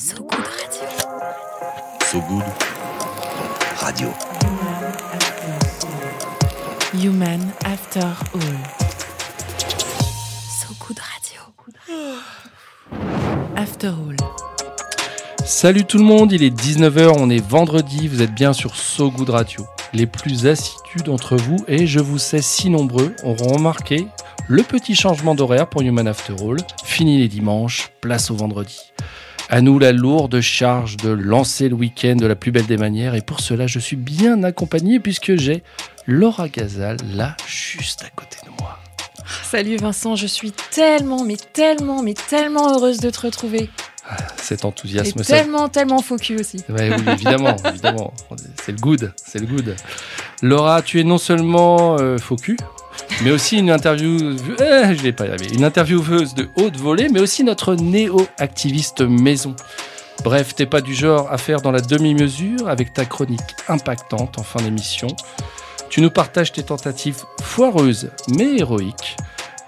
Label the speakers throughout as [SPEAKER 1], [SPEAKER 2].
[SPEAKER 1] So Good Radio.
[SPEAKER 2] So Good Radio.
[SPEAKER 1] Human After All. So Good Radio. After All.
[SPEAKER 3] Salut tout le monde, il est 19h, on est vendredi, vous êtes bien sur So Good Radio. Les plus assidus d'entre vous, et je vous sais si nombreux, auront remarqué le petit changement d'horaire pour Human After All. Fini les dimanches, place au vendredi. À nous la lourde charge de lancer le week-end de la plus belle des manières, et pour cela je suis bien accompagné puisque j'ai Laura Gazal là juste à côté de moi.
[SPEAKER 4] Salut Vincent, je suis tellement, mais tellement, mais tellement heureuse de te retrouver.
[SPEAKER 3] Cet
[SPEAKER 4] Et
[SPEAKER 3] enthousiasme, ça,
[SPEAKER 4] tellement, tellement faux cul aussi.
[SPEAKER 3] Ouais, oui, évidemment, évidemment. C'est le good, c'est le good. Laura, tu es non seulement euh, faux cul, mais aussi une interview, euh, je vais pas y une intervieweuse de haute volée, mais aussi notre néo-activiste maison. Bref, t'es pas du genre à faire dans la demi-mesure avec ta chronique impactante en fin d'émission. Tu nous partages tes tentatives foireuses mais héroïques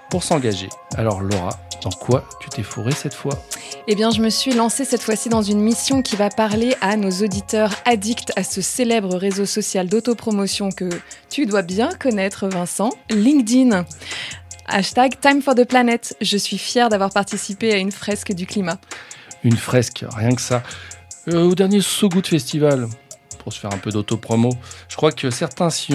[SPEAKER 3] pour s'engager. Alors Laura, dans quoi tu t'es fourré cette fois?
[SPEAKER 4] Eh bien, je me suis lancée cette fois-ci dans une mission qui va parler à nos auditeurs addicts à ce célèbre réseau social d'autopromotion que tu dois bien connaître, Vincent, LinkedIn. Hashtag Time for the Planet. Je suis fière d'avoir participé à une fresque du climat.
[SPEAKER 3] Une fresque, rien que ça. Euh, au dernier So Good Festival, pour se faire un peu d'autopromo, je crois que certains s'y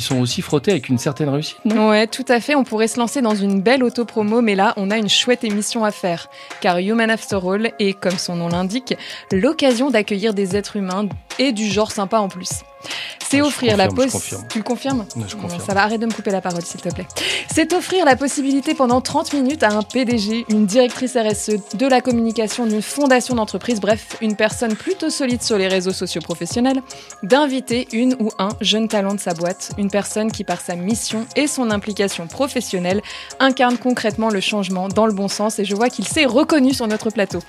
[SPEAKER 3] sont aussi frottés avec une certaine réussite, non?
[SPEAKER 4] Ouais, tout à fait. On pourrait se lancer dans une belle autopromo, mais là, on a une chouette émission à faire. Car Human After All est, comme son nom l'indique, l'occasion d'accueillir des êtres humains et du genre sympa en plus. C'est offrir la
[SPEAKER 3] confirme, je
[SPEAKER 4] pos-
[SPEAKER 3] confirme.
[SPEAKER 4] Tu le confirmes
[SPEAKER 3] je confirme.
[SPEAKER 4] Ça va, arrête de me couper la parole, s'il te plaît. C'est offrir la possibilité pendant 30 minutes à un PDG, une directrice RSE, de la communication d'une fondation d'entreprise, bref, une personne plutôt solide sur les réseaux sociaux professionnels, d'inviter une ou un jeune talent de sa boîte, une personne qui, par sa mission et son implication professionnelle, incarne concrètement le changement dans le bon sens. Et je vois qu'il s'est reconnu sur notre plateau.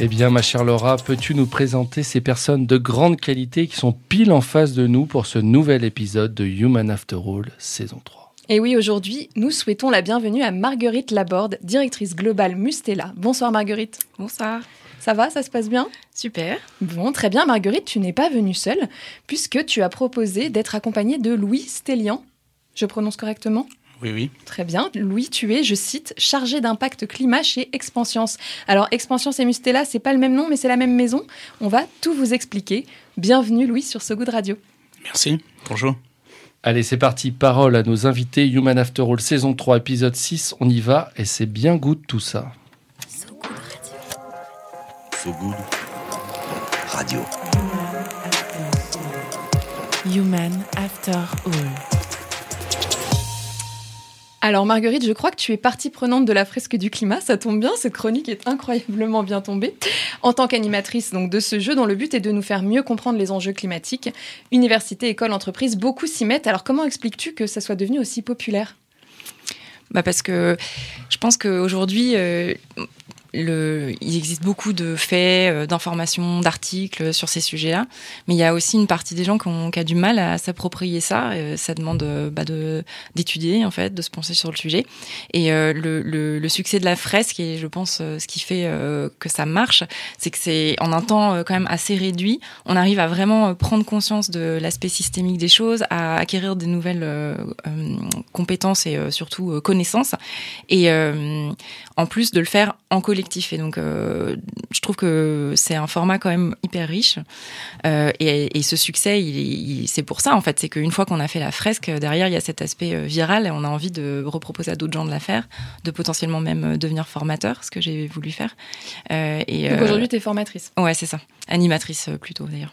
[SPEAKER 3] Eh bien, ma chère Laura, peux-tu nous présenter ces personnes de grande qualité qui sont pile en face de nous pour ce nouvel épisode de Human After All, saison 3
[SPEAKER 4] Et oui, aujourd'hui, nous souhaitons la bienvenue à Marguerite Laborde, directrice globale Mustela. Bonsoir Marguerite.
[SPEAKER 5] Bonsoir.
[SPEAKER 4] Ça va, ça se passe bien?
[SPEAKER 5] Super.
[SPEAKER 4] Bon, très bien, Marguerite, tu n'es pas venue seule, puisque tu as proposé d'être accompagnée de Louis Stélian. Je prononce correctement?
[SPEAKER 2] Oui, oui.
[SPEAKER 4] Très bien. Louis, tu es, je cite, chargé d'impact climat chez Expansience. Alors, Expansience et Mustela, c'est pas le même nom, mais c'est la même maison. On va tout vous expliquer. Bienvenue, Louis, sur So Good Radio.
[SPEAKER 2] Merci. Bonjour.
[SPEAKER 3] Allez, c'est parti, parole à nos invités. Human After All, saison 3, épisode 6, on y va, et c'est bien good tout ça.
[SPEAKER 1] So Good Radio.
[SPEAKER 2] So Good Radio.
[SPEAKER 1] Human After All.
[SPEAKER 4] Alors, Marguerite, je crois que tu es partie prenante de la fresque du climat. Ça tombe bien, cette chronique est incroyablement bien tombée. En tant qu'animatrice donc de ce jeu, dont le but est de nous faire mieux comprendre les enjeux climatiques, université, école, entreprise, beaucoup s'y mettent. Alors, comment expliques-tu que ça soit devenu aussi populaire?
[SPEAKER 5] Bah parce que je pense qu'aujourd'hui, euh, le, il existe beaucoup de faits, euh, d'informations, d'articles sur ces sujets-là, mais il y a aussi une partie des gens qui ont, qui a du mal à s'approprier ça. euh, ça demande euh, bah, de d'étudier en fait, de se pencher sur le sujet. Et euh, le, le, le succès de la fresque et je pense ce qui fait euh, que ça marche, c'est que c'est en un temps quand même assez réduit, on arrive à vraiment prendre conscience de l'aspect systémique des choses, à acquérir des nouvelles compétences et surtout connaissances, et en plus de le faire en collectif. Et donc, euh, je trouve que c'est un format quand même hyper riche. Euh, et, et ce succès, il, il- c'est pour ça en fait, c'est qu'une fois qu'on a fait la fresque, derrière il y a cet aspect euh, viral et on a envie de reproposer à d'autres gens de la faire, de potentiellement même devenir formateur, ce que j'ai voulu faire. Euh, et
[SPEAKER 4] Donc
[SPEAKER 5] euh,
[SPEAKER 4] aujourd'hui, tu es formatrice.
[SPEAKER 5] ouais, c'est ça, animatrice plutôt d'ailleurs.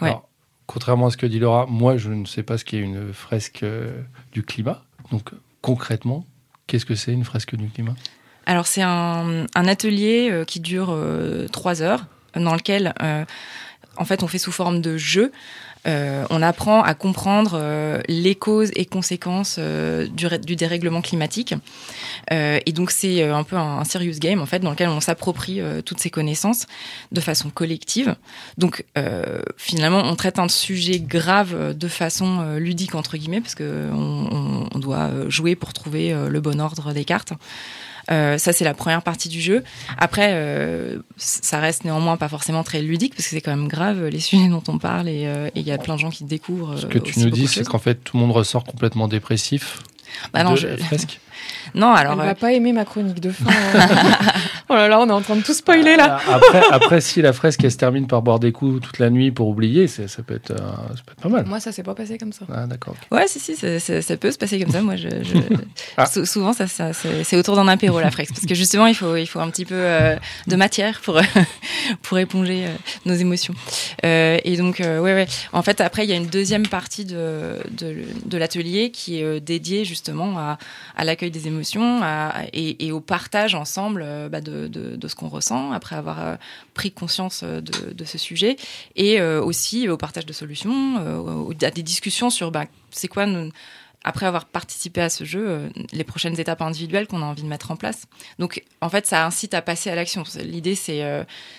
[SPEAKER 5] Ouais.
[SPEAKER 3] Alors, contrairement à ce que dit Laura, moi, je ne sais pas ce qu'est une fresque euh, du climat. Donc, concrètement, qu'est-ce que c'est une fresque du climat?
[SPEAKER 5] Alors c'est un, un atelier euh, qui dure euh, trois heures, dans lequel euh, en fait on fait sous forme de jeu. Euh, on apprend à comprendre euh, les causes et conséquences euh, du, du dérèglement climatique. Et donc c'est un peu un, serious game en fait dans lequel on s'approprie toutes ces connaissances de façon collective. Donc finalement on traite un sujet grave de façon ludique entre guillemets parce que on, on- doit jouer pour trouver le bon ordre des cartes. Euh, ça, c'est la première partie du jeu. Après, euh, ça reste néanmoins pas forcément très ludique parce que c'est quand même grave les sujets dont on parle et euh, et il y a plein de gens qui découvrent.
[SPEAKER 3] Ce que tu nous dis, c'est qu'en fait, tout le monde ressort complètement dépressif.
[SPEAKER 5] Bah non,
[SPEAKER 3] de
[SPEAKER 5] je-
[SPEAKER 3] la fresque.
[SPEAKER 5] Non, alors
[SPEAKER 4] Elle
[SPEAKER 5] euh,
[SPEAKER 4] va pas aimer ma chronique de fin. hein. oh là là, on est en train de tout spoiler là.
[SPEAKER 3] Après, après, si la fresque elle se termine par boire des coups toute la nuit pour oublier, ça peut être, euh, ça peut être pas mal.
[SPEAKER 4] Moi, ça s'est pas passé comme ça.
[SPEAKER 3] Ah, d'accord.
[SPEAKER 5] Ouais, si, si, ça, ça- ça peut se passer comme ça. Moi, je, je-
[SPEAKER 3] Ah.
[SPEAKER 5] sou- souvent, ça, ça, c'est c'est autour d'un apéro, la fresque. Parce que justement, il faut, il faut un petit peu euh, de matière pour, pour éponger euh, nos émotions. Euh, et donc, euh, ouais, ouais. En fait, après, il y a une deuxième partie de, de, de l'atelier qui est euh, dédiée justement à, à l'accueil des émotions à- et, au partage ensemble euh, bah, de, ce qu'on ressent après avoir euh, pris conscience euh, de, ce sujet et aussi au partage de solutions, à des discussions sur bah, c'est quoi, nous- après avoir participé à ce jeu, les prochaines étapes individuelles qu'on a envie de mettre en place. Donc en fait, ça incite à passer à l'action. L'idée, c'est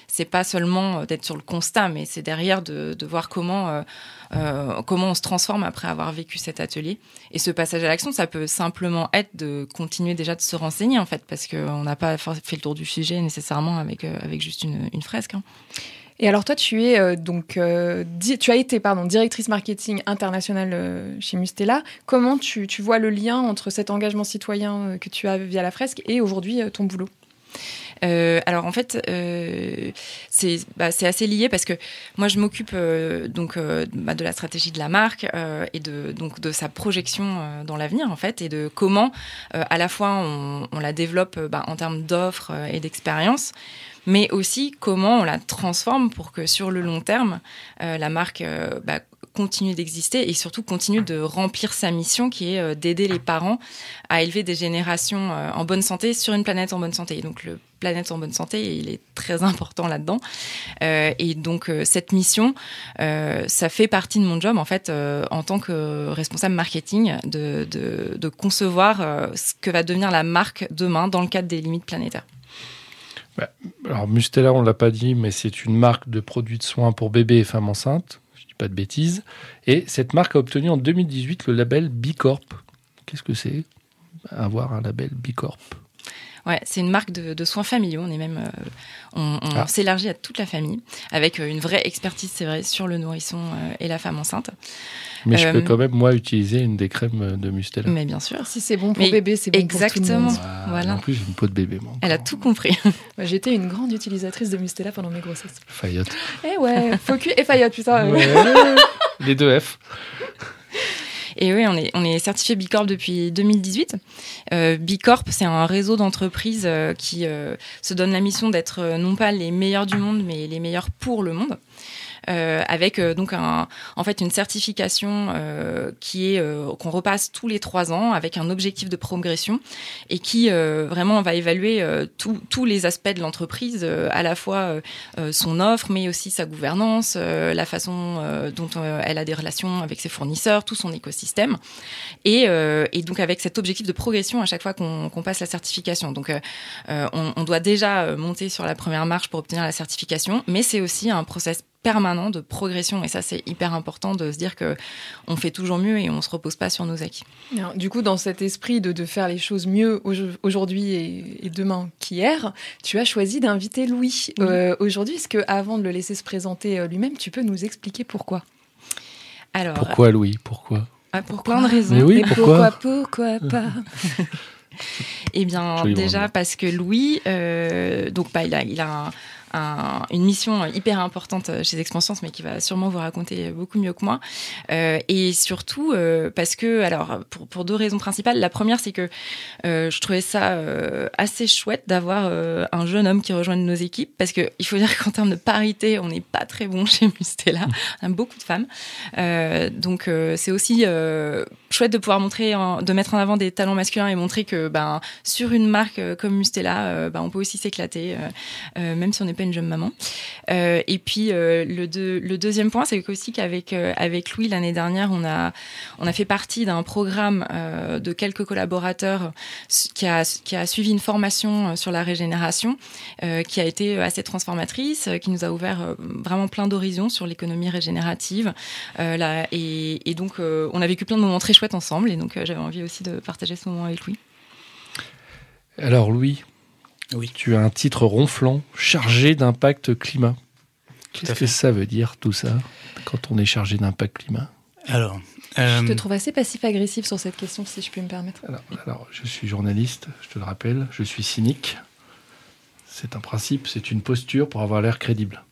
[SPEAKER 5] c'est pas seulement d'être sur le constat, mais c'est derrière de, voir comment euh, comment on se transforme après avoir vécu cet atelier. Et ce passage à l'action, ça peut simplement être de continuer déjà de se renseigner en fait, parce qu'on n'a pas fait le tour du sujet nécessairement avec euh, avec juste une, fresque. hein.
[SPEAKER 4] Et alors toi, tu es euh, donc, tu as été pardon directrice marketing internationale chez Mustela. Comment tu, tu vois le lien entre cet engagement citoyen que tu as via la fresque et aujourd'hui ton boulot?
[SPEAKER 5] Euh, alors en fait, euh, c'est bah, c'est assez lié parce que moi je m'occupe euh, donc bah, de la stratégie de la marque et de sa projection dans l'avenir en fait et de comment à la fois on, la développe bah, en termes d'offres et d'expérience, mais aussi comment on la transforme pour que sur le long terme la marque continue d'exister et surtout continue de remplir sa mission qui est euh, d'aider les parents à élever des générations euh, en bonne santé sur une planète en bonne santé. Donc le planète en bonne santé, il est très important là-dedans. Euh, et donc cette mission, ça fait partie de mon job en fait en tant que responsable marketing de, de, concevoir ce que va devenir la marque demain dans le cadre des limites planétaires.
[SPEAKER 3] Alors, Mustela, on l'a pas dit, mais c'est une marque de produits de soins pour bébés et femmes enceintes. Pas de bêtises. Et cette marque a obtenu en 2018 le label Bicorp. Qu'est-ce que c'est? Avoir un label Bicorp.
[SPEAKER 5] Ouais, c'est une marque de, de soins familiaux. On est même, euh, on, on
[SPEAKER 3] Ah.
[SPEAKER 5] s'élargit à toute la famille avec euh, une vraie expertise, c'est vrai, sur le nourrisson euh, et la femme enceinte.
[SPEAKER 3] Mais je peux quand même, moi, utiliser une des crèmes de Mustela.
[SPEAKER 5] Mais bien sûr,
[SPEAKER 4] Si c'est bon pour
[SPEAKER 5] Mais
[SPEAKER 4] bébé, c'est bon
[SPEAKER 5] exactement.
[SPEAKER 4] pour tout le monde.
[SPEAKER 3] Ah,
[SPEAKER 5] Voilà.
[SPEAKER 3] En plus, j'ai une peau de bébé, moi.
[SPEAKER 5] elle a tout compris.
[SPEAKER 4] J'étais une grande utilisatrice de Mustela pendant mes grossesses.
[SPEAKER 3] Fayotte.
[SPEAKER 4] Eh ouais, Focus et Fayette, putain.
[SPEAKER 3] Ouais. Les deux F.
[SPEAKER 5] Et oui, on est, certifié Bicorp depuis 2018. Euh, Bicorp, c'est un réseau d'entreprises euh, qui euh, se donne la mission d'être non pas les meilleurs du monde, mais les meilleurs pour le monde. Euh, avec euh, donc un, en fait une certification euh, qui est qu'on repasse tous les trois ans avec un objectif de progression et qui vraiment va évaluer euh, tous- les aspects de l'entreprise, à la fois son offre, mais aussi sa gouvernance, la façon dont elle a des relations avec ses fournisseurs, tout son écosystème. Et, et donc avec cet objectif de progression à chaque fois qu'on qu'on passe la certification. Donc on, on doit déjà monter sur la première marche pour obtenir la certification, mais c'est aussi un process permanent de progression et ça c'est hyper important de se dire que on fait toujours mieux et on se repose pas sur nos acquis.
[SPEAKER 4] Alors, Du coup, dans cet esprit de, de faire les choses mieux aujo- aujourd'hui et, et demain qu'hier, tu as choisi d'inviter Louis
[SPEAKER 5] Oui.
[SPEAKER 4] euh, aujourd'hui. Est-ce que, avant de le laisser se présenter euh, lui-même, tu peux nous expliquer pourquoi?
[SPEAKER 5] Alors
[SPEAKER 3] Pourquoi, Louis? Pourquoi?
[SPEAKER 5] Euh, pour plein de raisons.
[SPEAKER 3] Mais oui,
[SPEAKER 4] Et
[SPEAKER 3] pourquoi?
[SPEAKER 4] pourquoi, pourquoi pas?
[SPEAKER 5] Eh bien, déjà parce que Louis, euh, donc bah, il a, il a un- un- une mission hyper importante chez Expansions, mais qui va sûrement vous raconter beaucoup mieux que moi. Euh, et surtout euh, parce que, alors, pour, deux raisons principales. La première, c'est que euh, je trouvais ça euh, assez chouette d'avoir euh, un jeune homme qui rejoigne nos équipes, parce que il faut dire qu'en termes de parité, on n'est pas très bon chez Mustela. On a beaucoup de femmes. Euh, donc, euh, c'est aussi euh, chouette de pouvoir montrer, de mettre en avant des talents masculins et montrer que, ben, sur une marque euh, comme Mustela, euh, ben, on peut aussi s'éclater, euh, euh, même si on n'est jeune maman. Euh, et puis euh, le, deux- le deuxième point, c'est aussi qu'avec euh, avec Louis l'année dernière, on a on a fait partie d'un programme de quelques collaborateurs qui a qui a suivi une formation sur la régénération, qui a été assez transformatrice, qui nous a ouvert vraiment plein d'horizons sur l'économie régénérative. Là, et, et donc on a vécu plein de moments très chouettes ensemble, et donc j'avais envie aussi de partager ce moment avec Louis.
[SPEAKER 3] Alors Louis,
[SPEAKER 6] Oui.
[SPEAKER 3] tu as un titre ronflant, chargé d'impact climat. Qu'est-ce que ça veut dire tout ça quand on est chargé d'impact climat?
[SPEAKER 6] Alors,
[SPEAKER 4] Je
[SPEAKER 6] euh,
[SPEAKER 4] te trouve assez passif-agressif sur cette question, si je puis me permettre.
[SPEAKER 3] alors, alors, je suis journaliste, je te le rappelle, je suis cynique. C'est un principe, c'est une posture pour avoir l'air crédible.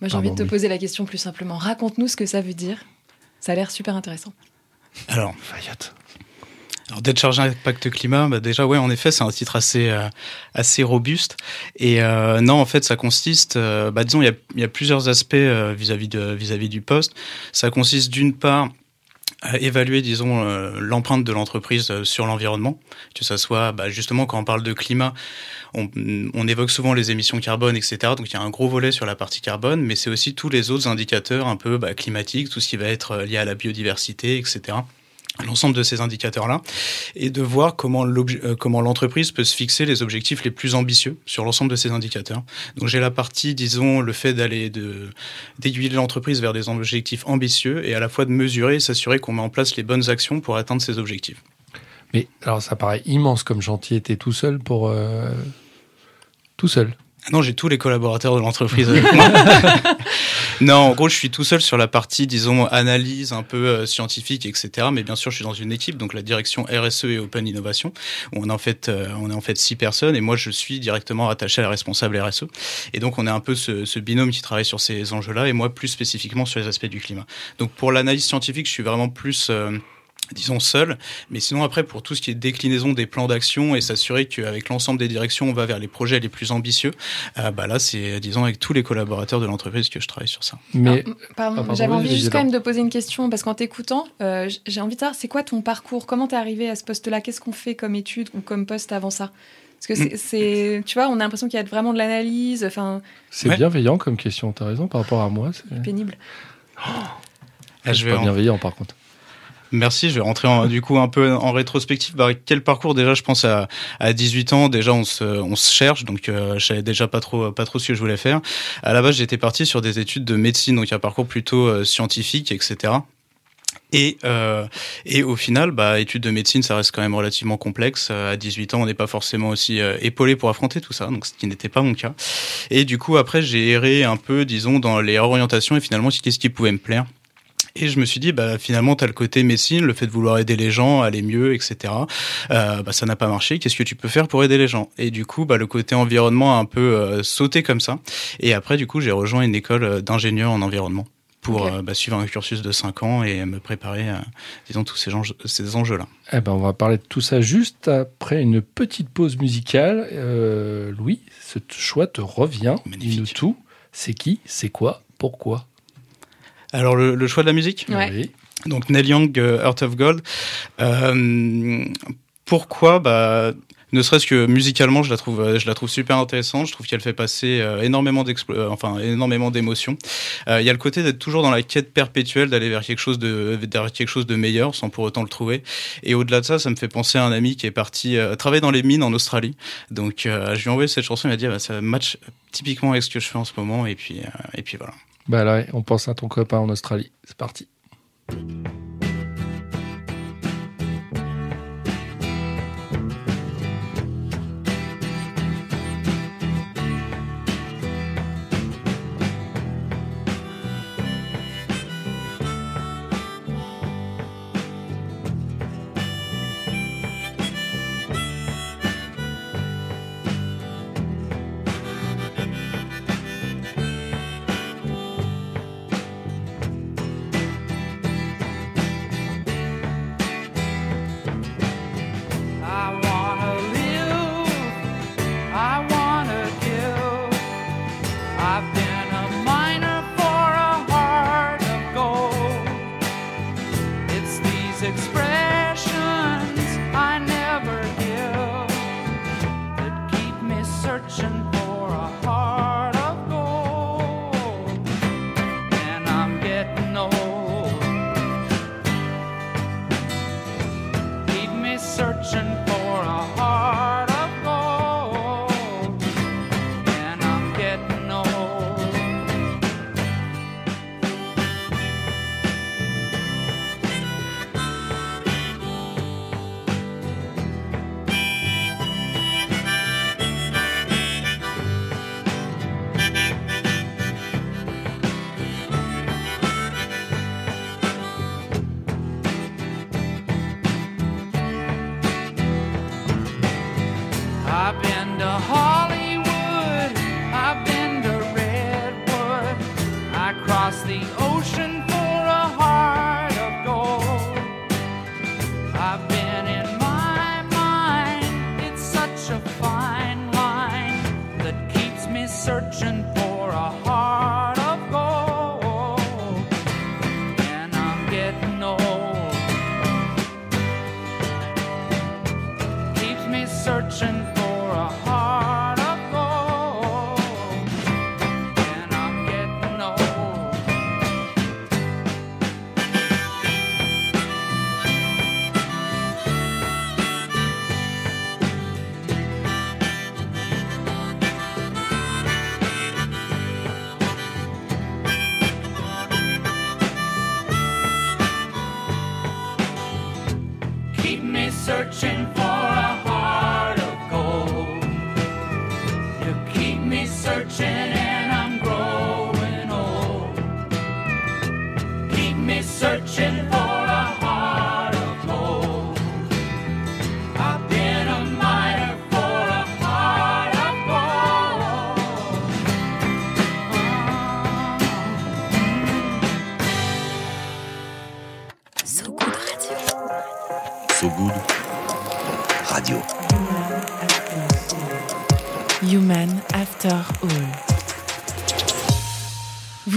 [SPEAKER 4] Moi, j'ai envie de te
[SPEAKER 3] oui.
[SPEAKER 4] poser la question plus simplement. Raconte-nous ce que ça veut dire. Ça a l'air super intéressant.
[SPEAKER 6] alors,
[SPEAKER 3] Fayette.
[SPEAKER 6] Alors d'être chargé impact climat, bah déjà ouais en effet c'est un titre assez euh, assez robuste et euh, non en fait ça consiste, euh, bah disons il y a, plusieurs aspects vis-à-vis de vis-à-vis du poste. Ça consiste d'une part à évaluer disons l'empreinte de l'entreprise sur l'environnement, que ça soit bah, justement quand on parle de climat, on, évoque souvent les émissions carbone etc. Donc il y a un gros volet sur la partie carbone, mais c'est aussi tous les autres indicateurs un peu climatiques, tout ce qui va être lié à la biodiversité etc l'ensemble de ces indicateurs-là, et de voir comment euh, comment l'entreprise peut se fixer les objectifs les plus ambitieux sur l'ensemble de ces indicateurs. Donc j'ai la partie, disons, le fait d'aller de d'aiguiller l'entreprise vers des objectifs ambitieux et à la fois de mesurer et s'assurer qu'on met en place les bonnes actions pour atteindre ces objectifs.
[SPEAKER 3] Mais alors ça paraît immense comme chantier, t'es tout seul pour... euh, Tout seul.
[SPEAKER 6] Non, j'ai tous les collaborateurs de l'entreprise avec moi. Non, en gros, je suis tout seul sur la partie, disons, analyse un peu euh, scientifique, etc. Mais bien sûr, je suis dans une équipe, donc la direction RSE et Open Innovation, où on est en fait, euh, on est en fait six personnes, et moi, je suis directement attaché à la responsable RSE. Et donc, on est un peu ce, ce binôme qui travaille sur ces enjeux-là, et moi, plus spécifiquement sur les aspects du climat. Donc, pour l'analyse scientifique, je suis vraiment plus euh, disons seul, mais sinon après pour tout ce qui est déclinaison des plans d'action et s'assurer qu'avec l'ensemble des directions on va vers les projets les plus ambitieux, euh, bah là c'est disons avec tous les collaborateurs de l'entreprise que je travaille sur ça.
[SPEAKER 3] Mais
[SPEAKER 4] Alors, pardon,
[SPEAKER 3] Ah, pardon,
[SPEAKER 4] j'avais envie juste quand même de poser une question parce qu'en t'écoutant, euh, j'ai envie de savoir c'est quoi ton parcours? Comment t'es arrivé à ce poste-là? Qu'est-ce qu'on fait comme étude ou comme poste avant ça? Parce que
[SPEAKER 3] Mm.
[SPEAKER 4] c'est- tu vois, on a l'impression qu'il y a vraiment de l'analyse, enfin,
[SPEAKER 3] c'est
[SPEAKER 6] Ouais.
[SPEAKER 3] bienveillant comme question, t'as raison par rapport à moi. C'est
[SPEAKER 4] pénible.
[SPEAKER 6] Ah, je vais
[SPEAKER 3] pas
[SPEAKER 6] en-
[SPEAKER 3] bienveillant par contre.
[SPEAKER 6] Merci, je vais rentrer en- du coup un peu en rétrospective. Bah, quel parcours déjà Je pense à, à 18 ans, déjà on se, on se cherche, donc euh, je savais déjà pas trop, pas trop ce que je voulais faire. À la base, j'étais parti sur des études de médecine, donc un parcours plutôt euh, scientifique, etc. Et, euh, et au final, bah, études de médecine, ça reste quand même relativement complexe. Euh, À 18 ans, on n'est pas forcément aussi euh, épaulé pour affronter tout ça, donc ce qui n'était pas mon cas. Et du coup, après, j'ai erré un peu, disons, dans les orientations et finalement, qu'est-ce qui pouvait me plaire. Et je me suis dit, bah, finalement, tu as le côté médecine, le fait de vouloir aider les gens, aller mieux, etc. Euh, bah, ça n'a pas marché. Qu'est-ce que tu peux faire pour aider les gens? Et du coup, bah, le côté environnement a un peu euh, sauté comme ça. Et après, du coup, j'ai rejoint une école euh, d'ingénieur en environnement pour euh, bah, suivre un cursus de 5 ans et me préparer à, disons, tous ces, enjeux- ces enjeux-là.
[SPEAKER 3] Eh ben, on va parler de tout ça juste après une petite pause musicale. Euh, Louis, ce choix te revient.
[SPEAKER 6] Magnifique.
[SPEAKER 3] Dis-nous tout. C'est qui? C'est quoi? Pourquoi?
[SPEAKER 6] Alors, le, le choix de la musique
[SPEAKER 4] Ouais.
[SPEAKER 3] Oui.
[SPEAKER 6] Donc Neil Young, euh, Heart of Gold. Euh, pourquoi bah, ne serait-ce que musicalement, je la trouve, euh, je la trouve super intéressante. Je trouve qu'elle fait passer euh, euh, énormément d'émotions. Il y a le côté d'être toujours dans la quête perpétuelle, d'aller vers quelque chose de, meilleur, sans pour autant le trouver. Et au-delà de ça, ça me fait penser à un ami qui est parti travailler dans les mines en Australie. Donc, je lui ai envoyé cette chanson. Il m'a dit, ah bah, ça match typiquement avec ce que je fais en ce moment. Et puis, et puis voilà.
[SPEAKER 3] Bah là, on pense à ton copain en Australie. C'est parti.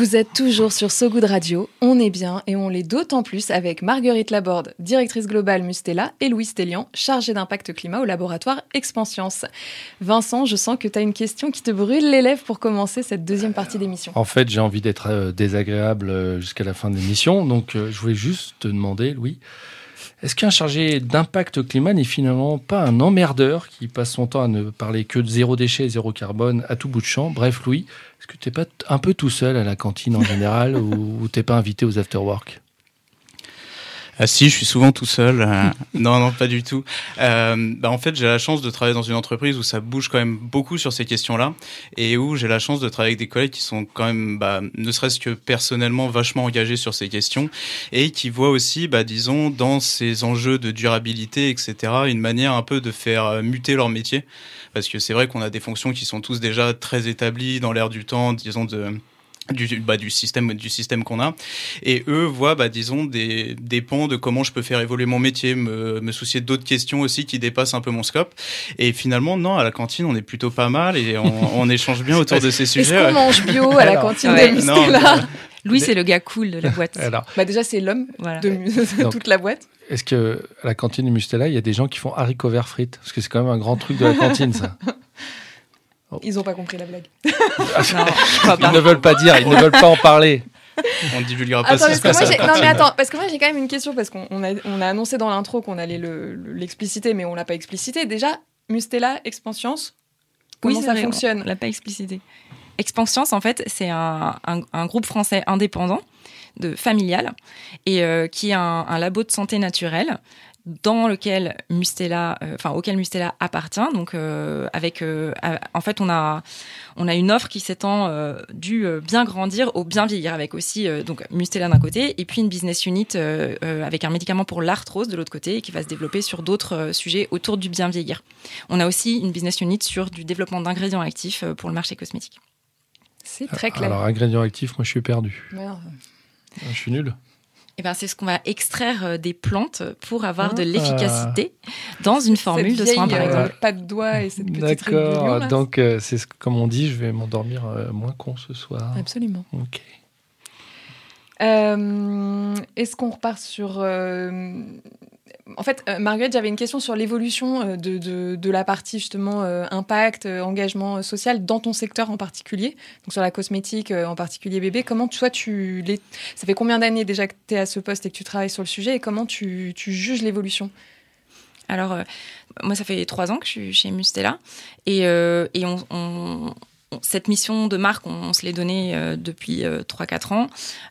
[SPEAKER 4] Vous êtes toujours sur So Good Radio, on est bien et on l'est d'autant plus avec Marguerite Laborde, directrice globale Mustela, et Louis Stellian, chargé d'impact climat au laboratoire Expanscience. Vincent, je sens que tu as une question qui te brûle les lèvres pour commencer cette deuxième partie d'émission.
[SPEAKER 3] En fait, j'ai envie d'être euh, désagréable euh, jusqu'à la fin de l'émission. Donc, euh, je voulais juste te demander, Louis, est-ce qu'un chargé d'impact climat n'est finalement pas un emmerdeur qui passe son temps à ne parler que de zéro déchet et zéro carbone à tout bout de champ? Bref, Louis, est-ce que tu n'es pas un peu tout seul à la cantine en général ou, ou t'es pas invité aux after-work
[SPEAKER 6] Ah si, je suis souvent tout seul. euh, non, non, pas du tout. Euh, bah, en fait, j'ai la chance de travailler dans une entreprise où ça bouge quand même beaucoup sur ces questions-là et où j'ai la chance de travailler avec des collègues qui sont quand même, bah, ne serait-ce que personnellement, vachement engagés sur ces questions et qui voient aussi, bah, disons, dans ces enjeux de durabilité, etc., une manière un peu de faire euh, muter leur métier. Parce que c'est vrai qu'on a des fonctions qui sont tous déjà très établies dans l'air du temps, disons, de du, bah, du système du système qu'on a et eux voient bah, disons des, des pans de comment je peux faire évoluer mon métier me, me soucier d'autres questions aussi qui dépassent un peu mon scope et finalement non à la cantine on est plutôt pas mal et on, on échange bien autour de ces
[SPEAKER 4] Est-ce
[SPEAKER 6] sujets
[SPEAKER 4] qu'on mange bio à la cantine
[SPEAKER 5] ouais.
[SPEAKER 4] de
[SPEAKER 6] Non,
[SPEAKER 4] Mustela
[SPEAKER 5] Louis, c'est le gars cool de la boîte.
[SPEAKER 3] Alors,
[SPEAKER 4] Bah déjà, c'est l'homme
[SPEAKER 5] Voilà.
[SPEAKER 4] de, de
[SPEAKER 3] Donc-
[SPEAKER 4] toute la boîte.
[SPEAKER 3] est-ce que à la cantine de Mustela, il y a des gens qui font haricots verts frites? Parce que c'est quand même un grand truc de la cantine, ça.
[SPEAKER 4] Ils ont pas compris la blague.
[SPEAKER 5] Non,
[SPEAKER 3] Ils
[SPEAKER 5] pas.
[SPEAKER 3] ne veulent pas dire, ils ne veulent pas en parler.
[SPEAKER 6] on ne divulguera pas
[SPEAKER 4] Attends,
[SPEAKER 6] ce qui
[SPEAKER 4] parce
[SPEAKER 6] se
[SPEAKER 4] que
[SPEAKER 6] passe
[SPEAKER 4] moi, non mais attends, parce que moi j'ai quand même une question parce qu'on on a, on a annoncé dans l'intro qu'on allait le- le- l'expliciter, mais on l'a pas explicité. Déjà, Mustela, Expansience, comment ça
[SPEAKER 5] vrai,
[SPEAKER 4] fonctionne
[SPEAKER 5] On l'a pas explicité. Expanscience, en fait, c'est un, un- un groupe français indépendant, de familial, et euh, qui est un, un labo de santé naturelle dans lequel Mustela, euh, enfin auquel Mustela appartient. Donc, euh, avec, euh, en fait, on a on a une offre qui s'étend euh, du bien grandir au bien vieillir, avec aussi euh, donc Mustela d'un côté, et puis une business unit euh, euh, avec un médicament pour l'arthrose de l'autre côté, et qui va se développer sur d'autres euh, sujets autour du bien vieillir. On a aussi une business unit sur du développement d'ingrédients actifs euh, pour le marché cosmétique.
[SPEAKER 4] C'est très clair.
[SPEAKER 3] Alors, ingrédients actifs, moi je suis perdu.
[SPEAKER 4] Merde.
[SPEAKER 3] Je suis nul.
[SPEAKER 5] Et ben, c'est ce qu'on va extraire euh, des plantes pour avoir de
[SPEAKER 3] Ah.
[SPEAKER 5] l'efficacité dans une formule
[SPEAKER 4] Cette
[SPEAKER 5] de soin,
[SPEAKER 4] vieille,
[SPEAKER 5] par
[SPEAKER 4] euh,
[SPEAKER 5] exemple.
[SPEAKER 4] pas de doigts et cette petite
[SPEAKER 3] D'accord. Donc, euh, c'est ce- comme on dit, je vais m'endormir euh, moins con ce soir.
[SPEAKER 4] Absolument.
[SPEAKER 3] Ok.
[SPEAKER 4] Euh, Est-ce qu'on repart sur... En fait, euh, Marguerite, j'avais une question sur l'évolution euh, de, de, la partie justement euh, impact, engagement social dans ton secteur en particulier, donc sur la cosmétique, en particulier bébé. Comment toi, tu... Les... Ça fait combien d'années déjà que tu es à ce poste et que tu travailles sur le sujet et comment tu, tu juges l'évolution?
[SPEAKER 5] Alors, moi, ça fait trois ans que je suis chez Mustela. Et, et on, cette mission de marque, on, se l'est donnée depuis euh, 3-4 ans.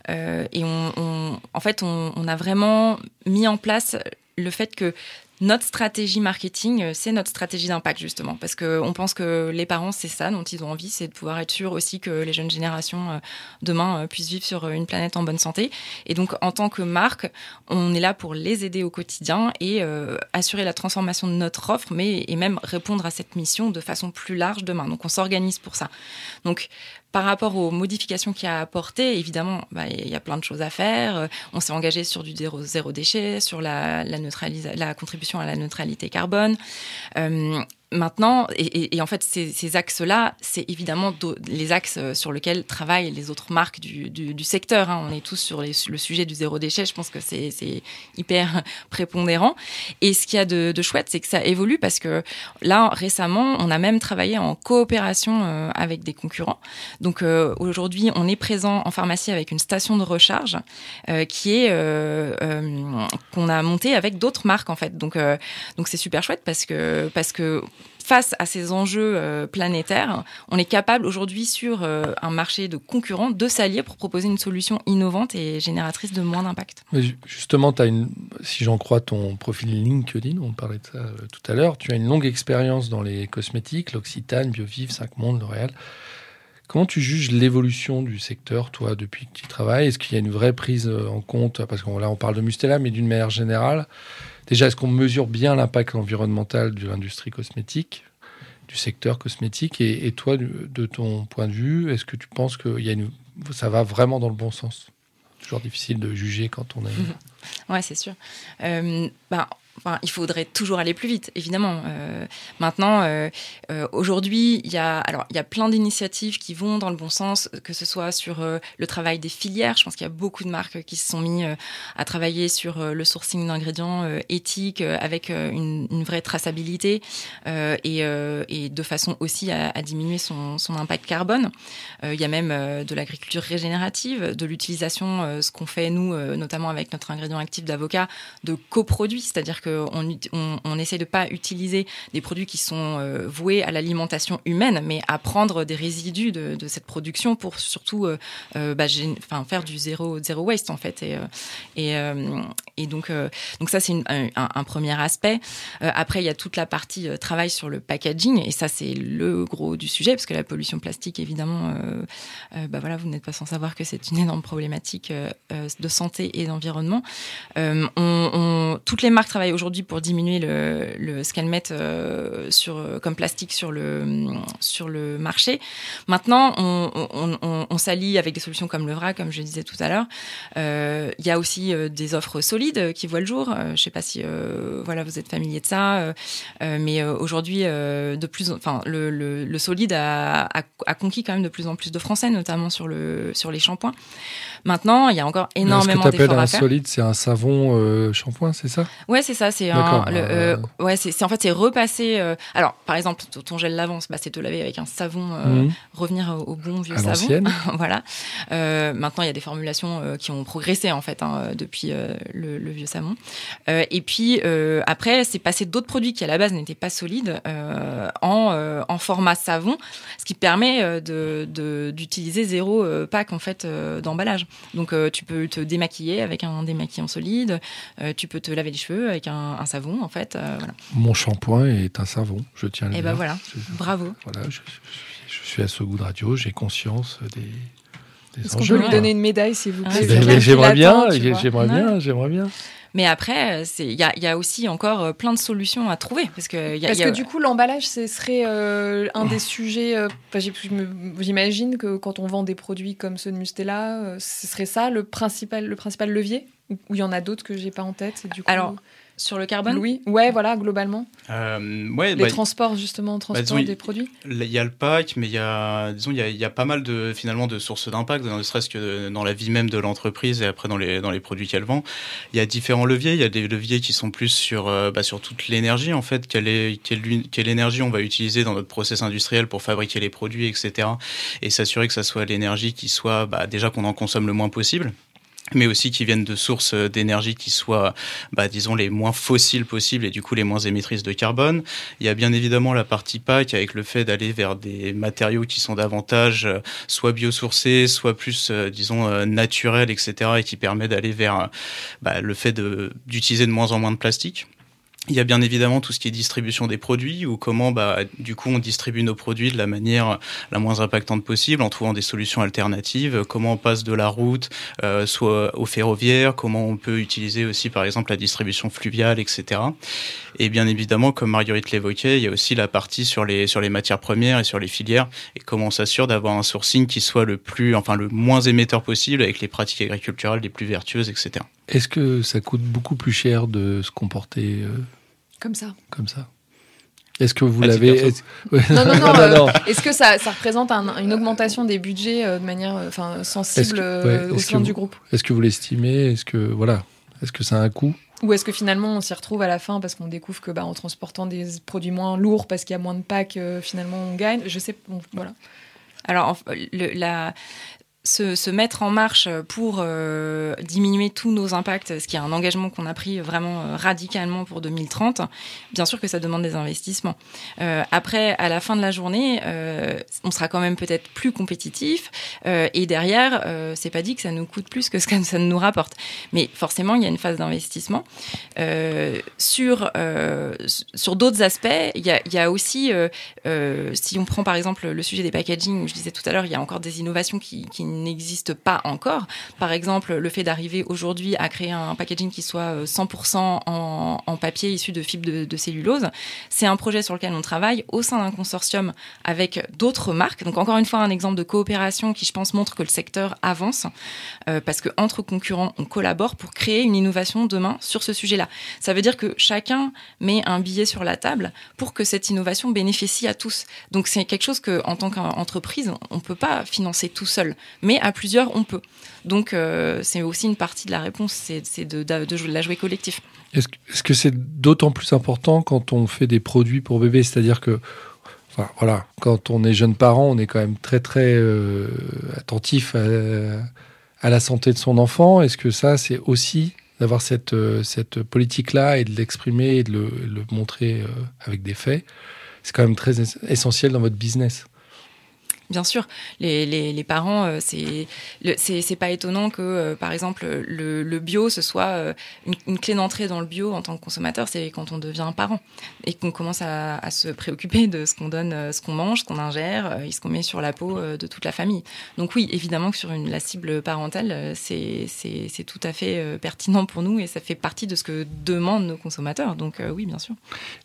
[SPEAKER 5] Et on, en fait, on a vraiment mis en place le fait que notre stratégie marketing, euh, c'est notre stratégie d'impact, justement. Parce qu'on pense que les parents, c'est ça dont ils ont envie, c'est de pouvoir être sûr aussi que les jeunes générations, euh, demain, euh, puissent vivre sur une planète en bonne santé. Et donc, en tant que marque, on est là pour les aider au quotidien et assurer la transformation de notre offre, mais et même répondre à cette mission de façon plus large demain. Donc on s'organise pour ça. Donc par rapport aux modifications qu'il a à apporter, évidemment, bah, il y a plein de choses à faire. Euh, On s'est engagé sur du zéro, déchet, sur la contribution à la neutralité carbone. Euh, maintenant, et, en fait, ces, axes-là, c'est évidemment les axes euh, sur lesquels travaillent les autres marques du, secteur. hein. On est tous sur le sujet du zéro déchet. Je pense que c'est hyper prépondérant. Et ce qu'il y a de, chouette, c'est que ça évolue parce que là, récemment, on a même travaillé en coopération euh, avec des concurrents. Donc euh, aujourd'hui, on est présent en pharmacie avec une station de recharge qui est qu'on a montée avec d'autres marques en fait. Donc donc c'est super chouette parce que parce que face à ces enjeux euh, planétaires, on est capable aujourd'hui sur euh, un marché de concurrents de s'allier pour proposer une solution innovante et génératrice de moins d'impact.
[SPEAKER 3] Justement, as une, si j'en crois ton profil LinkedIn, on parlait de ça euh, tout à l'heure, tu as une longue expérience dans les cosmétiques, l'Occitane, Biovive, 5 Mondes, L'Oréal. Comment tu juges l'évolution du secteur, toi, depuis que tu travailles? Est-ce qu'il y a une vraie prise en compte? Parce que là, on parle de Mustela, mais d'une manière générale. Déjà, est-ce qu'on mesure bien l'impact environnemental de l'industrie cosmétique, du secteur cosmétique Et, toi, de ton point de vue, est-ce que tu penses que ça va vraiment dans le bon sens? Toujours difficile de juger quand on est.
[SPEAKER 5] Ouais, c'est sûr. Euh, ben, il faudrait toujours aller plus vite, évidemment. Euh, maintenant, euh, euh, aujourd'hui, il y a alors il y a plein d'initiatives qui vont dans le bon sens, que ce soit sur le travail des filières. Je pense qu'il y a beaucoup de marques qui se sont mis à travailler sur le sourcing d'ingrédients éthiques avec une, vraie traçabilité et, de façon aussi à, diminuer son, son impact carbone. Il y a même de l'agriculture régénérative, de l'utilisation, ce qu'on fait nous, notamment avec notre ingrédient actif d'avocat, de coproduits, c'est-à-dire on, on essaie de pas utiliser des produits qui sont euh, voués à l'alimentation humaine, mais à prendre des résidus de, cette production pour surtout euh, euh, bah, faire du zéro, waste en fait. Et, donc, donc ça c'est un, premier aspect. Après, il y a toute la partie travail sur le packaging, et ça c'est le gros du sujet, parce que la pollution plastique, évidemment, bah voilà, vous n'êtes pas sans savoir que c'est une énorme problématique de santé et d'environnement. On, on- toutes les marques travaillent aujourd'hui pour diminuer le, ce qu'elles mettent euh, sur comme plastique sur le sur le marché. Maintenant, on, s'allie avec des solutions comme le vrac, comme je disais tout à l'heure. Euh, Il y a aussi euh, des offres solides euh, qui voient le jour. Euh, je sais pas si euh, voilà vous êtes familier de ça, euh, euh, mais euh, aujourd'hui, euh, de le, le, solide a, a, a conquis quand même de plus en plus de Français, notamment sur le sur les shampoings. Maintenant, il y a encore énormément
[SPEAKER 3] Ce que tu
[SPEAKER 5] d'efforts
[SPEAKER 3] appelles
[SPEAKER 5] à
[SPEAKER 3] un
[SPEAKER 5] faire.
[SPEAKER 3] solide, c'est un savon euh, shampoing, c'est ça?
[SPEAKER 5] Ouais, c'est ça. C'est un. le,
[SPEAKER 3] euh,
[SPEAKER 5] ouais, c'est en fait c'est repasser. euh, alors, par exemple, ton- gel lavance, bah, c'est te laver avec un savon,
[SPEAKER 3] Mhm.
[SPEAKER 5] revenir au, au bon vieux
[SPEAKER 3] À
[SPEAKER 5] savon. voilà. Maintenant, il y a des formulations qui ont progressé en fait hein, depuis le, le vieux savon. Et puis après, c'est passer d'autres produits qui à la base n'étaient pas solides en, en format savon, ce qui permet de d'utiliser zéro pack en fait d'emballage. Donc euh, tu peux te démaquiller avec un démaquillant solide, euh, tu peux te laver les cheveux avec un, un savon en fait. euh, voilà.
[SPEAKER 3] Mon shampoing est un savon, je tiens à le
[SPEAKER 5] Et
[SPEAKER 3] dire.
[SPEAKER 5] ben voilà,
[SPEAKER 3] Je-
[SPEAKER 5] bravo.
[SPEAKER 3] Voilà, je, je- je suis à ce goût de radio, j'ai conscience des,
[SPEAKER 4] Est-ce qu'on peut lui donner une médaille, s'il vous
[SPEAKER 5] Ah,
[SPEAKER 4] plaît
[SPEAKER 3] mais
[SPEAKER 4] qui
[SPEAKER 3] J'aimerais bien, j'aimerais bien, j'aimerais bien.
[SPEAKER 5] Mais après, euh, il y a, il y a aussi encore euh, plein de solutions à trouver parce que il y a,
[SPEAKER 4] Parce
[SPEAKER 5] il y a-
[SPEAKER 4] que du coup, l'emballage, ce serait euh, un des sujets. euh, je me- J'imagine que quand on vend des produits comme ceux de Mustela, euh, ce serait ça le principal, le principal levier? Ou il y en a d'autres que j'ai pas en tête du coup,
[SPEAKER 5] Alors, sur le carbone.
[SPEAKER 4] Louis Ouais, voilà, globalement.
[SPEAKER 6] Euh, ouais,
[SPEAKER 4] Les
[SPEAKER 6] bah,
[SPEAKER 4] transports, justement, transport
[SPEAKER 6] disons, il-
[SPEAKER 4] des produits.
[SPEAKER 6] Il y a le pack, mais il y a, disons, il y a, il y a pas mal de finalement de sources d'impact, ne serait-ce que dans la vie même de l'entreprise et après dans les dans les produits qu'elle vend. Il y a différents leviers. Il y a des leviers qui sont plus sur euh, bah, sur toute l'énergie en fait. Quelle est quelle, quelle énergie on va utiliser dans notre process industriel pour fabriquer les produits, etc. Et s'assurer que ça soit l'énergie qui soit bah, déjà qu'on en consomme le moins possible mais aussi qui viennent de sources euh, d'énergie qui soient, bah, disons, les moins fossiles possibles et du coup les moins émettrices de carbone. Il y a bien évidemment la partie PAC avec le fait d'aller vers des matériaux qui sont davantage euh, soit biosourcés, soit plus, euh, disons, naturels, etc. et qui permet d'aller vers bah, le fait de- d'utiliser de moins en moins de plastique. Il y a bien évidemment tout ce qui est distribution des produits ou comment bah, du coup on distribue nos produits de la manière la moins impactante possible en trouvant des solutions alternatives. Comment on passe de la route euh, soit au ferroviaire, comment on peut utiliser aussi par exemple la distribution fluviale, etc. Et bien évidemment, comme Marguerite l'évoquait, il y a aussi la partie sur les sur les matières premières et sur les filières et comment on s'assure d'avoir un sourcing qui soit le plus enfin le moins émetteur possible avec les pratiques agriculturales les plus vertueuses, etc.
[SPEAKER 3] Est-ce que ça coûte beaucoup plus cher de se comporter euh,
[SPEAKER 4] Comme ça.
[SPEAKER 3] comme ça Est-ce que vous
[SPEAKER 6] À
[SPEAKER 3] l'avez.
[SPEAKER 4] Non, non, non.
[SPEAKER 3] Non,
[SPEAKER 4] euh,
[SPEAKER 3] non.
[SPEAKER 4] Est-ce que ça, ça représente un- une augmentation des budgets euh, de manière euh, enfin, sensible
[SPEAKER 3] que- ouais,
[SPEAKER 4] au sein du groupe?
[SPEAKER 3] Est-ce que vous l'estimez? Est-ce que voilà Est-ce que ça a un coût?
[SPEAKER 4] Ou est-ce que finalement on s'y retrouve à la fin parce qu'on découvre que bah, en transportant des produits moins lourds parce qu'il y a moins de packs, euh, finalement on gagne? Je sais, bon, voilà.
[SPEAKER 5] Alors, le- la- se, se mettre en marche pour euh, diminuer tous nos impacts, ce qui est un engagement qu'on a pris vraiment euh, radicalement pour 2030, bien sûr que ça demande des investissements. Euh, après, à la fin de la journée, euh, on sera quand même peut-être plus compétitif euh, et derrière, c'est pas dit que ça nous coûte plus que ce que ça nous rapporte. Mais forcément, il y a une phase d'investissement. Sur sur d'autres aspects, il y a, y a aussi, si on prend par exemple le sujet des packaging, je disais tout à l'heure, il y a encore des innovations qui, qui n'existent pas encore. Par exemple, le fait d'arriver aujourd'hui à créer un packaging qui soit euh, 100% en, en papier issu de fibres de, cellulose, c'est un projet sur lequel on travaille au sein d'un consortium avec d'autres marques. Donc encore une fois, un exemple de coopération qui, je pense, montre que le secteur avance, euh, parce que entre concurrents, on collabore pour créer une innovation demain sur ce sujet-là. Ça veut dire que chacun met un billet sur la table pour que cette innovation bénéficie à tous. Donc c'est quelque chose que, en tant qu'entreprise, on peut pas financer tout seul, mais à plusieurs, on peut. Donc euh, c'est aussi une partie de la réponse, c'est de, la jouer collectif.
[SPEAKER 3] Est-ce que- c'est d'autant plus important quand on fait des produits pour bébés? C'est-à-dire que, voilà, quand on est jeune parent, on est quand même très très euh, attentif à, la santé de son enfant. Est-ce que ça, c'est aussi d'avoir cette, euh, politique-là et de l'exprimer et de le, montrer avec des faits? C'est quand même très es- essentiel dans votre business.
[SPEAKER 5] Bien sûr, les, les, parents, euh, c'est c'est pas étonnant que, euh, par exemple, le, bio, ce soit euh, une, clé d'entrée dans le bio en tant que consommateur, c'est quand on devient parent et qu'on commence à, à se préoccuper de ce qu'on donne, ce qu'on mange, ce qu'on ingère, et ce qu'on met sur la peau de toute la famille. Donc oui, évidemment que sur une, la cible parentale, c'est tout à fait pertinent pour nous et ça fait partie de ce que demandent nos consommateurs. Donc oui, bien sûr.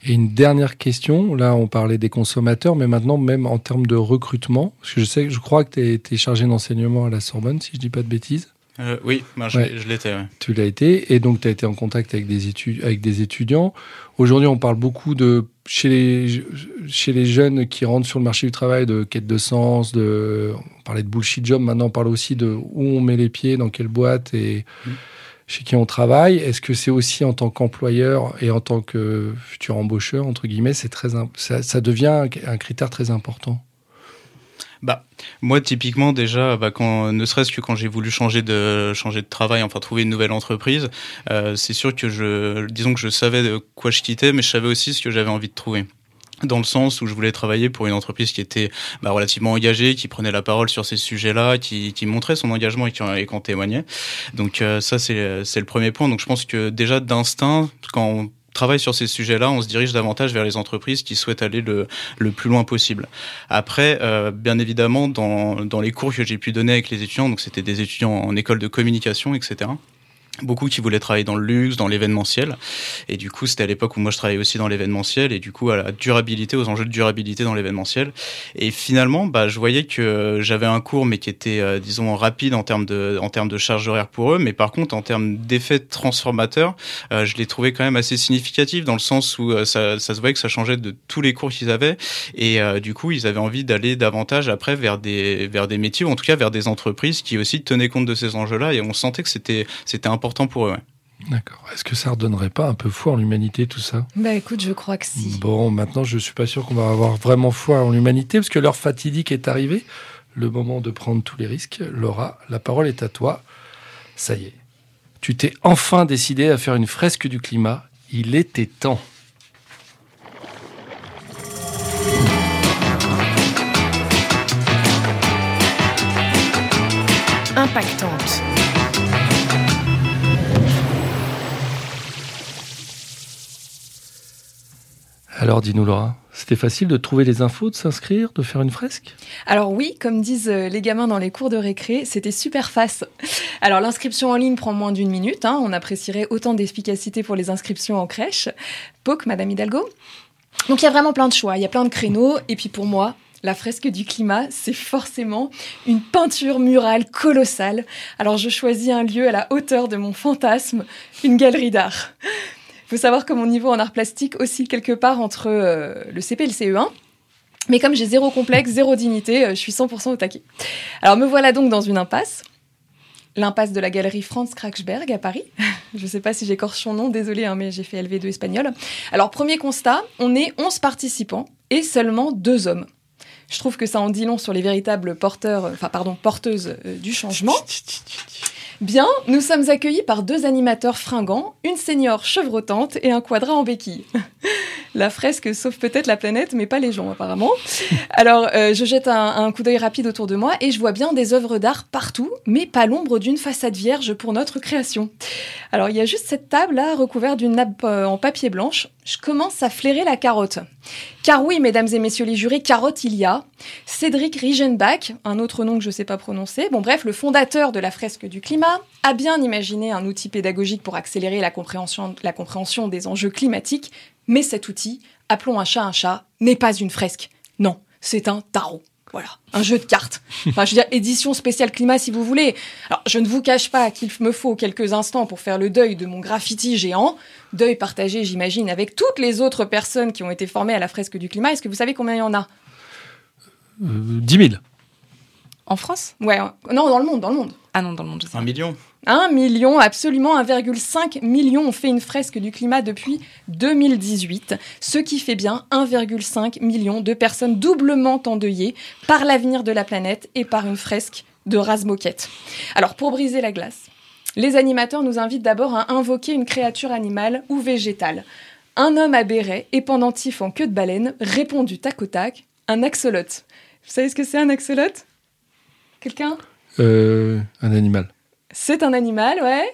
[SPEAKER 3] Et une dernière question, là on parlait des consommateurs, mais maintenant même en termes de recrutement, parce que je sais, je crois que tu été chargé d'enseignement à la Sorbonne, si je dis pas de bêtises.
[SPEAKER 6] Euh, oui, bah, je,
[SPEAKER 3] Ouais.
[SPEAKER 6] l'ai- je l'étais. ouais.
[SPEAKER 3] Tu l'as été, et donc tu as été en contact avec des, avec des étudiants. Aujourd'hui, on parle beaucoup de chez les, chez les jeunes qui rentrent sur le marché du travail de quête de sens, de, on parlait de bullshit job, maintenant on parle aussi de où on met les pieds, dans quelle boîte et
[SPEAKER 6] Mm.
[SPEAKER 3] chez qui on travaille. Est-ce que c'est aussi en tant qu'employeur et en tant que futur embaucheur, entre guillemets, c'est très, ça, ça devient un critère très important
[SPEAKER 6] Bah, moi, typiquement, déjà, bah, quand, ne serait-ce que quand j'ai voulu changer de, changer de travail, enfin trouver une nouvelle entreprise, euh, c'est sûr que je, disons que je savais de quoi je quittais, mais je savais aussi ce que j'avais envie de trouver. Dans le sens où je voulais travailler pour une entreprise qui était bah, relativement engagée, qui prenait la parole sur ces sujets-là, qui, qui montrait son engagement et qui et qui en témoignait. Donc euh, ça, c'est c'est le premier point. Donc je pense que déjà d'instinct, quand travaille sur ces sujets-là, on se dirige davantage vers les entreprises qui souhaitent aller le, le plus loin possible. Après, euh, bien évidemment, dans, dans les cours que j'ai pu donner avec les étudiants, donc c'était des étudiants en école de communication, etc. Beaucoup qui voulaient travailler dans le luxe, dans l'événementiel. Et du coup, c'était à l'époque où moi je travaillais aussi dans l'événementiel et du coup à la durabilité, aux enjeux de durabilité dans l'événementiel. Et finalement, bah, je voyais que j'avais un cours, mais qui était, euh, disons, rapide en termes de, en termes de charge horaire pour eux. Mais par contre, en termes d'effet transformateur, euh, je l'ai trouvé quand même assez significatif dans le sens où euh, ça, ça se voyait que ça changeait de tous les cours qu'ils avaient. Et du coup, ils avaient envie d'aller davantage après vers des, vers des métiers, ou en tout cas vers des entreprises qui aussi tenaient compte de ces enjeux-là. Et on sentait que c'était, c'était important pour eux. ouais.
[SPEAKER 3] D'accord. Est-ce que ça redonnerait pas un peu foi en l'humanité, tout ça?
[SPEAKER 4] Bah écoute, je crois que si.
[SPEAKER 3] Bon, maintenant, je suis pas sûr qu'on va avoir vraiment foi en l'humanité, parce que l'heure fatidique est arrivée, le moment de prendre tous les risques. Laura, la parole est à toi. Ça y est, tu t'es enfin décidé à faire une fresque du climat. Il était temps.
[SPEAKER 1] Impactante.
[SPEAKER 3] Alors, dis-nous, Laura, c'était facile de trouver les infos, de s'inscrire, de faire une fresque?
[SPEAKER 4] Alors oui, comme disent euh, les gamins dans les cours de récré, c'était super face. Alors l'inscription en ligne prend moins d'une minute. hein. on apprécierait autant d'efficacité pour les inscriptions en crèche. POC, Madame Hidalgo? Donc il y a vraiment plein de choix, il y a plein de créneaux. Et puis pour moi, la fresque du climat, c'est forcément une peinture murale colossale. Alors je choisis un lieu à la hauteur de mon fantasme, une galerie d'art. Faut savoir que mon niveau en art plastique oscille quelque part entre euh, le CP et le CE1. Mais comme j'ai zéro complexe, zéro dignité, euh, je suis 100% au taquet. Alors me voilà donc dans une impasse. L'impasse de la galerie Franz Kraksberg à Paris. je ne sais pas si j'écorche son nom, désolé, hein, mais j'ai fait LV2 espagnol. Alors premier constat, on est 11 participants et seulement deux hommes. Je trouve que ça en dit long sur les véritables porteurs, euh, pardon, porteuses du changement. Bien, nous sommes accueillis par deux animateurs fringants, une senior chevrotante et un quadra en béquille. la fresque sauve peut-être la planète, mais pas les gens apparemment. Alors, euh, je jette un, coup d'œil rapide autour de moi et je vois bien des œuvres d'art partout, mais pas l'ombre d'une façade vierge pour notre création. Alors, il y a juste cette table là, recouverte d'une nappe euh, en papier blanche. Je commence à flairer la carotte. Car oui, mesdames et messieurs les jurés, carotte il y a. Cédric Riegenbach, un autre nom que je ne sais pas prononcer, bon bref, le fondateur de la fresque du climat, a bien imaginé un outil pédagogique pour accélérer la compréhension, la compréhension des enjeux climatiques, mais cet outil, appelons un chat un chat, n'est pas une fresque. Non, c'est un tarot. Voilà, un jeu de cartes. Enfin, je veux dire, édition spéciale climat si vous voulez. Alors, je ne vous cache pas qu'il me faut quelques instants pour faire le deuil de mon graffiti géant. Deuil partagé, j'imagine, avec toutes les autres personnes qui ont été formées à la fresque du climat. Est-ce que vous savez combien il y en a?
[SPEAKER 3] Euh, 10 000.
[SPEAKER 5] En France?
[SPEAKER 4] Ouais, non, dans le monde, dans le monde.
[SPEAKER 5] Ah non, dans le monde, je sais.
[SPEAKER 6] Un million.
[SPEAKER 4] Un million, absolument 1,5 million ont fait une fresque du climat depuis 2018, ce qui fait bien 1,5 million de personnes doublement endeuillées par l'avenir de la planète et par une fresque de rase moquette. Alors pour briser la glace, les animateurs nous invitent d'abord à invoquer une créature animale ou végétale. Un homme à béret et pendentif en queue de baleine répond du tac au tac, un axolote. Vous savez ce que c'est un axolote? Quelqu'un?
[SPEAKER 3] Euh, un animal.
[SPEAKER 4] C'est un animal, ouais.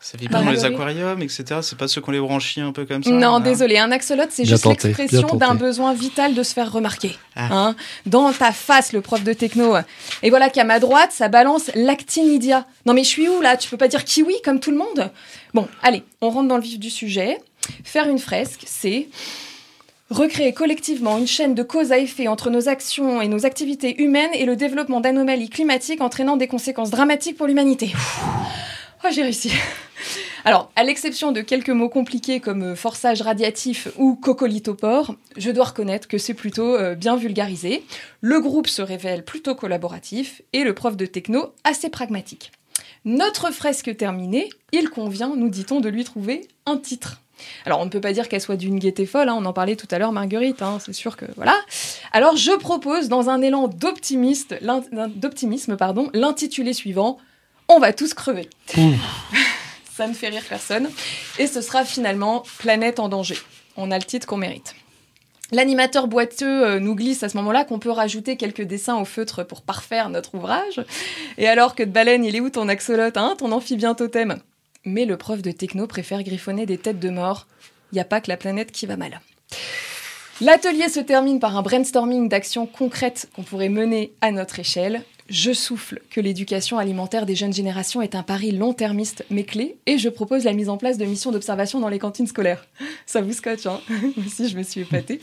[SPEAKER 6] Ça vit pas dans les aquariums, etc. C'est pas ceux qu'on les branchis un peu comme ça
[SPEAKER 4] Non, désolé, un axolote, c'est juste l'expression d'un besoin vital de se faire remarquer.
[SPEAKER 6] Ah.
[SPEAKER 4] Hein Dans ta face, le prof de techno. Et voilà qu'à ma droite, ça balance l'actinidia. Non mais je suis où là? Tu peux pas dire kiwi comme tout le monde? Bon, allez, on rentre dans le vif du sujet. Faire une fresque, c'est recréer collectivement une chaîne de cause à effet entre nos actions et nos activités humaines et le développement d'anomalies climatiques entraînant des conséquences dramatiques pour l'humanité. Oh, j'ai réussi. Alors, à l'exception de quelques mots compliqués comme euh, forçage radiatif ou coccolithopore, je dois reconnaître que c'est plutôt euh, bien vulgarisé. Le groupe se révèle plutôt collaboratif et le prof de techno assez pragmatique. Notre fresque terminée, il convient, nous dit-on, de lui trouver un titre. Alors, on ne peut pas dire qu'elle soit d'une gaieté folle, hein, on en parlait tout à l'heure, Marguerite, hein, c'est sûr que voilà. Alors, je propose, dans un élan d'optimisme, pardon, l'intitulé suivant On va tous crever. Ça ne fait rire personne. Et ce sera finalement Planète en danger. On a le titre qu'on mérite. L'animateur boiteux euh, nous glisse à ce moment-là qu'on peut rajouter quelques dessins au feutre pour parfaire notre ouvrage. Et alors que de baleine, il est où ton axolote, hein, ton amphibien totem? Mais le prof de techno préfère griffonner des têtes de mort. Il n'y a pas que la planète qui va mal. L'atelier se termine par un brainstorming d'actions concrètes qu'on pourrait mener à notre échelle. Je souffle que l'éducation alimentaire des jeunes générations est un pari long-termiste mais clé et je propose la mise en place de missions d'observation dans les cantines scolaires. Ça vous scotche, hein aussi, je me suis épatée.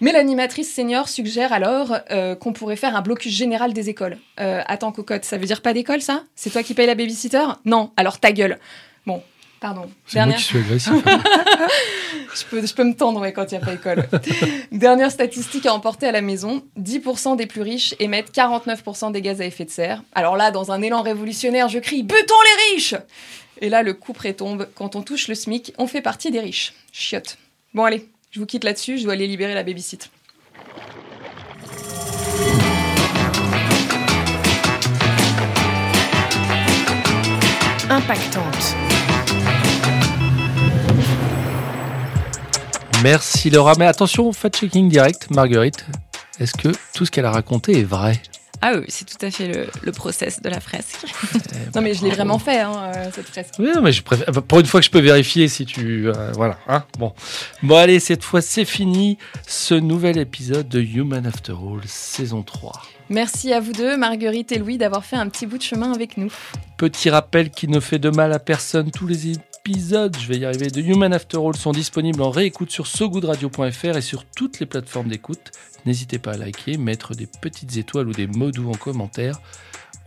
[SPEAKER 4] Mais l'animatrice senior suggère alors euh, qu'on pourrait faire un blocus général des écoles. Euh, attends, cocotte, ça veut dire pas d'école, ça? C'est toi qui payes la babysitter? Non, alors ta gueule. Bon, pardon.
[SPEAKER 3] C'est moi
[SPEAKER 4] Dernière-
[SPEAKER 3] qui suis agressif.
[SPEAKER 4] je peux, je peux me tendre ouais, quand il n'y a pas école. Dernière statistique à emporter à la maison 10% des plus riches émettent 49% des gaz à effet de serre. Alors là, dans un élan révolutionnaire, je crie Butons les riches Et là, le coup prétombe. Quand on touche le SMIC, on fait partie des riches. Chiotte. Bon, allez, je vous quitte là-dessus, je dois aller libérer la babysit.
[SPEAKER 1] Impactante.
[SPEAKER 3] Merci Laura. Mais attention, fact-checking direct, Marguerite. Est-ce que tout ce qu'elle a raconté est vrai?
[SPEAKER 5] Ah oui, c'est tout à fait le, le process de la fresque.
[SPEAKER 4] Non, mais je l'ai vraiment fait, hein, cette fresque.
[SPEAKER 3] Oui, mais je préfère. Pour une fois que je peux vérifier si tu. euh, voilà. Hein bon. Bon, allez, cette fois, c'est fini. Ce nouvel épisode de Human After All, saison 3.
[SPEAKER 4] Merci à vous deux, Marguerite et Louis, d'avoir fait un petit bout de chemin avec nous.
[SPEAKER 3] Petit rappel qui ne fait de mal à personne, tous les épisodes, je vais y arriver, de Human After All sont disponibles en réécoute sur sogoodradio.fr et sur toutes les plateformes d'écoute. N'hésitez pas à liker, mettre des petites étoiles ou des mots doux en commentaire.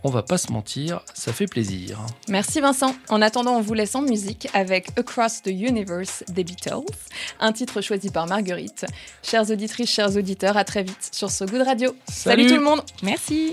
[SPEAKER 3] On va pas se mentir, ça fait plaisir.
[SPEAKER 4] Merci Vincent. En attendant, on vous laisse en musique avec Across the Universe des Beatles, un titre choisi par Marguerite. Chères auditrices, chers auditeurs, à très vite sur So Good Radio. Salut,
[SPEAKER 3] Salut.
[SPEAKER 4] tout le monde
[SPEAKER 5] Merci.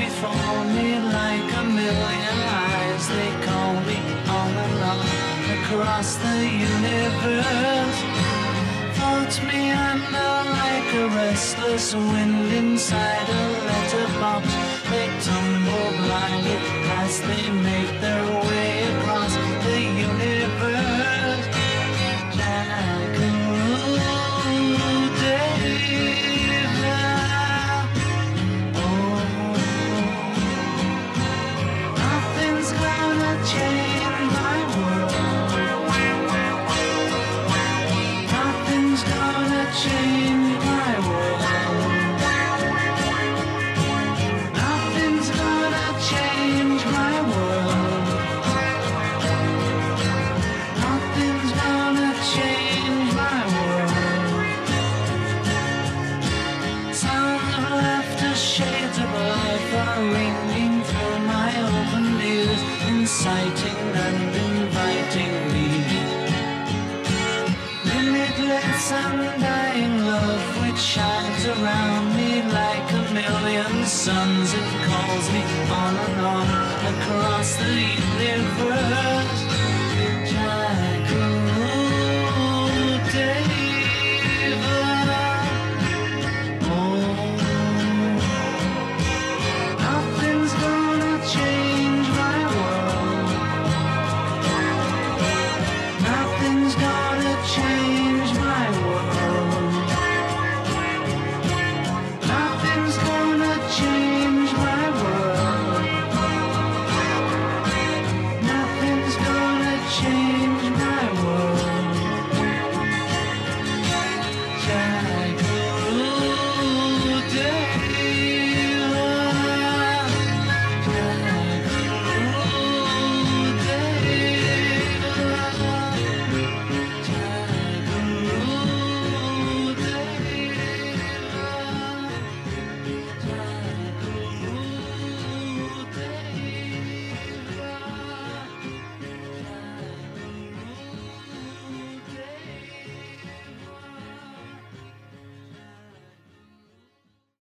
[SPEAKER 7] before me like a million eyes. They call me on and on across the universe. Floats me under like a restless wind inside a letterbox. They tumble blindly as they make their way across calls me on and on across the universe.